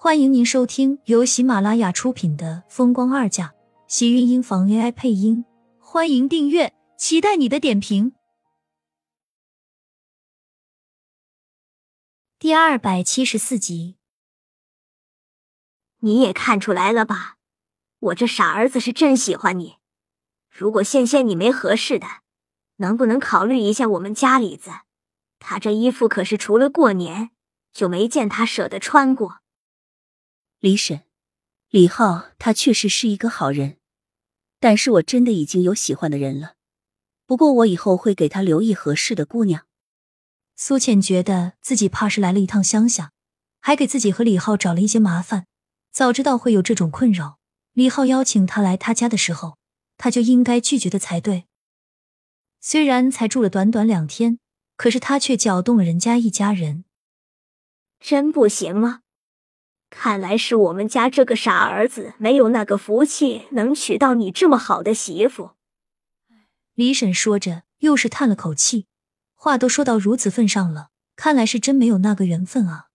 欢迎您收听由喜马拉雅出品的《风光二嫁》，喜运音房 AI 配音。欢迎订阅，期待你的点评。第二百七十四集，你也看出来了吧？我这傻儿子是真喜欢你。如果线线你没合适的，能不能考虑一下我们家里子？他这衣服可是除了过年就没见他舍得穿过。李婶，李浩他确实是一个好人，但是我真的已经有喜欢的人了。不过我以后会给他留意合适的姑娘。苏浅觉得自己怕是来了一趟乡下，还给自己和李浩找了一些麻烦。早知道会有这种困扰，李浩邀请他来他家的时候，他就应该拒绝的才对。虽然才住了短短两天，可是他却搅动了人家一家人。真不行吗？看来是我们家这个傻儿子没有那个福气，能娶到你这么好的媳妇。李婶说着，又是叹了口气，话都说到如此份上了，看来是真没有那个缘分啊。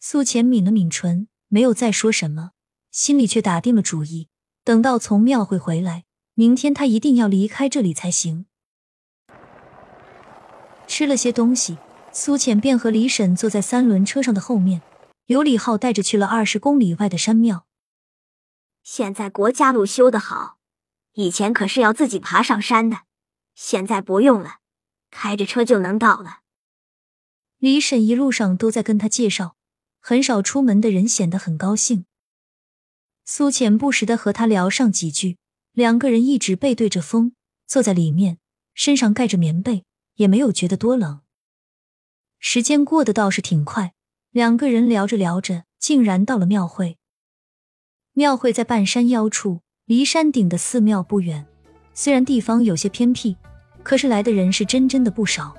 苏浅抿了抿唇，没有再说什么，心里却打定了主意，等到从庙会回来，明天他一定要离开这里才行。吃了些东西，苏浅便和李婶坐在三轮车上的后面。由李浩带着去了二十公里外的山庙。现在国家路修得好，以前可是要自己爬上山的，现在不用了，开着车就能到了。李婶一路上都在跟他介绍，很少出门的人显得很高兴。苏浅不时的和他聊上几句，两个人一直背对着风，坐在里面，身上盖着棉被，也没有觉得多冷。时间过得倒是挺快。两个人聊着聊着，竟然到了庙会。庙会在半山腰处，离山顶的寺庙不远。虽然地方有些偏僻，可是来的人是真真的不少。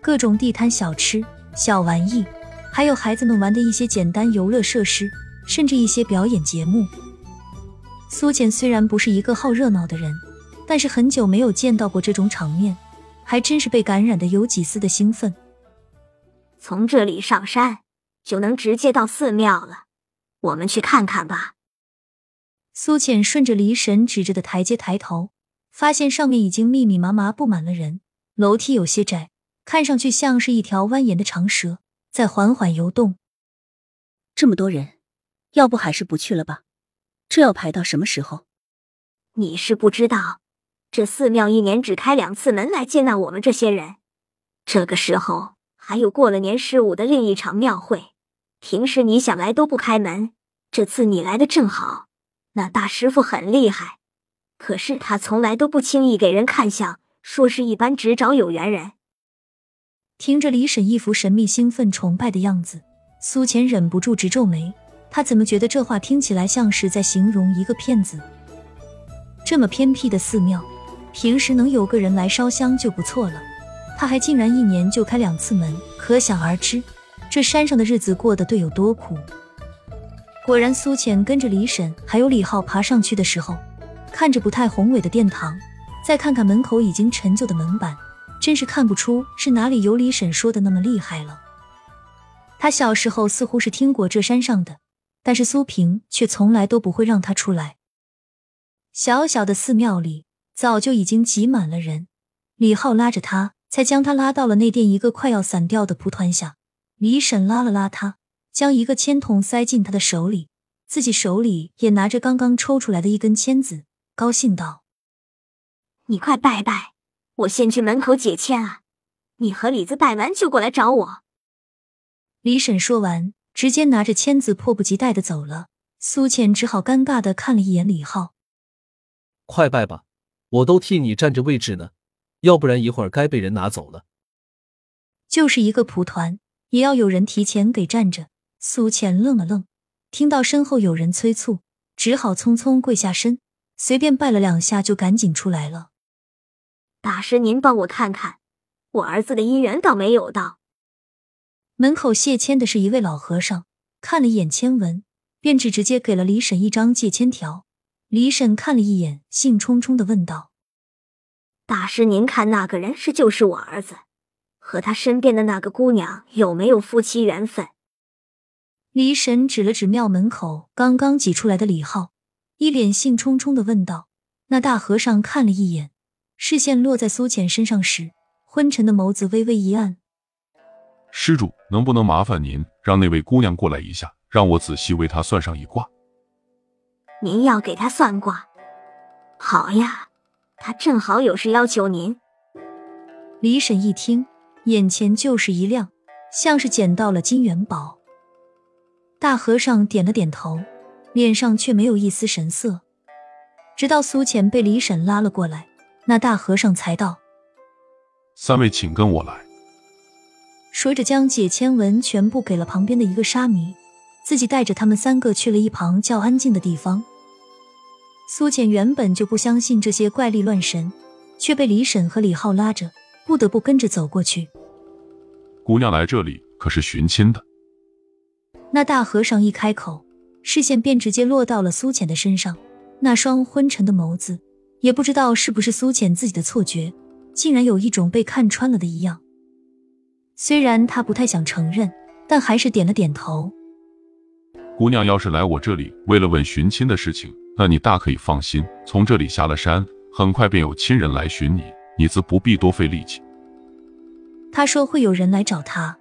各种地摊小吃、小玩意，还有孩子们玩的一些简单游乐设施，甚至一些表演节目。苏浅虽然不是一个好热闹的人，但是很久没有见到过这种场面，还真是被感染的有几丝的兴奋。从这里上山就能直接到寺庙了，我们去看看吧。苏浅顺着离神指着的台阶抬头，发现上面已经密密麻麻布满了人，楼梯有些窄，看上去像是一条蜿蜒的长蛇在缓缓游动。这么多人，要不还是不去了吧？这要排到什么时候？你是不知道，这寺庙一年只开两次门来接纳我们这些人，这个时候。还有过了年十五的另一场庙会，平时你想来都不开门，这次你来的正好。那大师傅很厉害，可是他从来都不轻易给人看相，说是一般只找有缘人。听着李婶一副神秘、兴奋、崇拜的样子，苏浅忍不住直皱眉。他怎么觉得这话听起来像是在形容一个骗子？这么偏僻的寺庙，平时能有个人来烧香就不错了。他还竟然一年就开两次门，可想而知，这山上的日子过得得有多苦。果然，苏浅跟着李婶还有李浩爬上去的时候，看着不太宏伟的殿堂，再看看门口已经陈旧的门板，真是看不出是哪里有李婶说的那么厉害了。他小时候似乎是听过这山上的，但是苏平却从来都不会让他出来。小小的寺庙里早就已经挤满了人，李浩拉着他。才将他拉到了内殿一个快要散掉的蒲团下，李婶拉了拉他，将一个签筒塞进他的手里，自己手里也拿着刚刚抽出来的一根签子，高兴道：“你快拜拜，我先去门口解签啊！你和李子拜完就过来找我。”李婶说完，直接拿着签子迫不及待的走了。苏浅只好尴尬的看了一眼李浩：“快拜吧，我都替你占着位置呢。”要不然一会儿该被人拿走了。就是一个蒲团，也要有人提前给占着。苏浅愣了愣，听到身后有人催促，只好匆匆跪下身，随便拜了两下，就赶紧出来了。大师，您帮我看看，我儿子的姻缘到没有到？门口谢签的是一位老和尚，看了一眼签文，便只直接给了李婶一张借签条。李婶看了一眼，兴冲冲的问道。大师，您看那个人是就是我儿子，和他身边的那个姑娘有没有夫妻缘分？李神指了指庙门口刚刚挤出来的李浩，一脸兴冲冲的问道。那大和尚看了一眼，视线落在苏浅身上时，昏沉的眸子微微一暗。施主，能不能麻烦您让那位姑娘过来一下，让我仔细为她算上一卦？您要给她算卦？好呀，她正好有事要求您。李婶一听，眼前就是一亮，像是捡到了金元宝。大和尚点了点头，脸上却没有一丝神色。直到苏浅被李婶拉了过来，那大和尚才道：“三位，请跟我来。”说着，将解签文全部给了旁边的一个沙弥，自己带着他们三个去了一旁较安静的地方。苏浅原本就不相信这些怪力乱神，却被李婶和李浩拉着，不得不跟着走过去。姑娘来这里可是寻亲的？那大和尚一开口，视线便直接落到了苏浅的身上。那双昏沉的眸子，也不知道是不是苏浅自己的错觉，竟然有一种被看穿了的一样。虽然他不太想承认，但还是点了点头。姑娘要是来我这里为了问寻亲的事情，那你大可以放心，从这里下了山，很快便有亲人来寻你，你自不必多费力气。他说会有人来找他，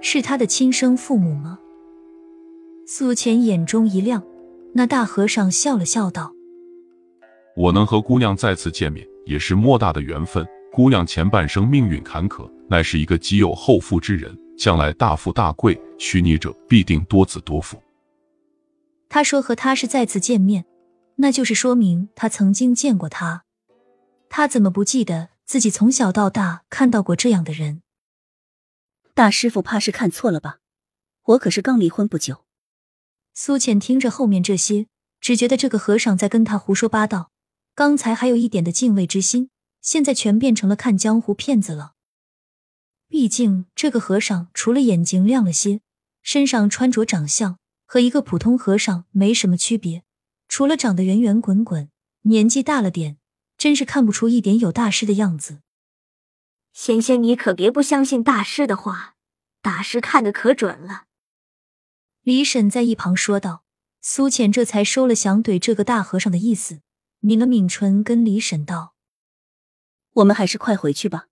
是他的亲生父母吗？苏浅眼中一亮。那大和尚笑了笑道：“我能和姑娘再次见面，也是莫大的缘分。姑娘前半生命运坎坷，乃是一个极有后福之人，将来大富大贵，许你者必定多子多福。”他说：“和他是再次见面，那就是说明他曾经见过他。他怎么不记得自己从小到大看到过这样的人？”大师傅怕是看错了吧？我可是刚离婚不久。苏浅听着后面这些，只觉得这个和尚在跟他胡说八道。刚才还有一点的敬畏之心，现在全变成了看江湖骗子了。毕竟这个和尚除了眼睛亮了些，身上穿着长相和一个普通和尚没什么区别，除了长得圆圆滚滚，年纪大了点，真是看不出一点有大师的样子。仙仙，你可别不相信大师的话，大师看的可准了。李婶在一旁说道：“苏浅这才收了想怼这个大和尚的意思，抿了抿唇，跟李婶道：‘我们还是快回去吧。’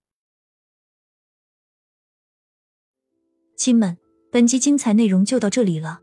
亲们，本集精彩内容就到这里了，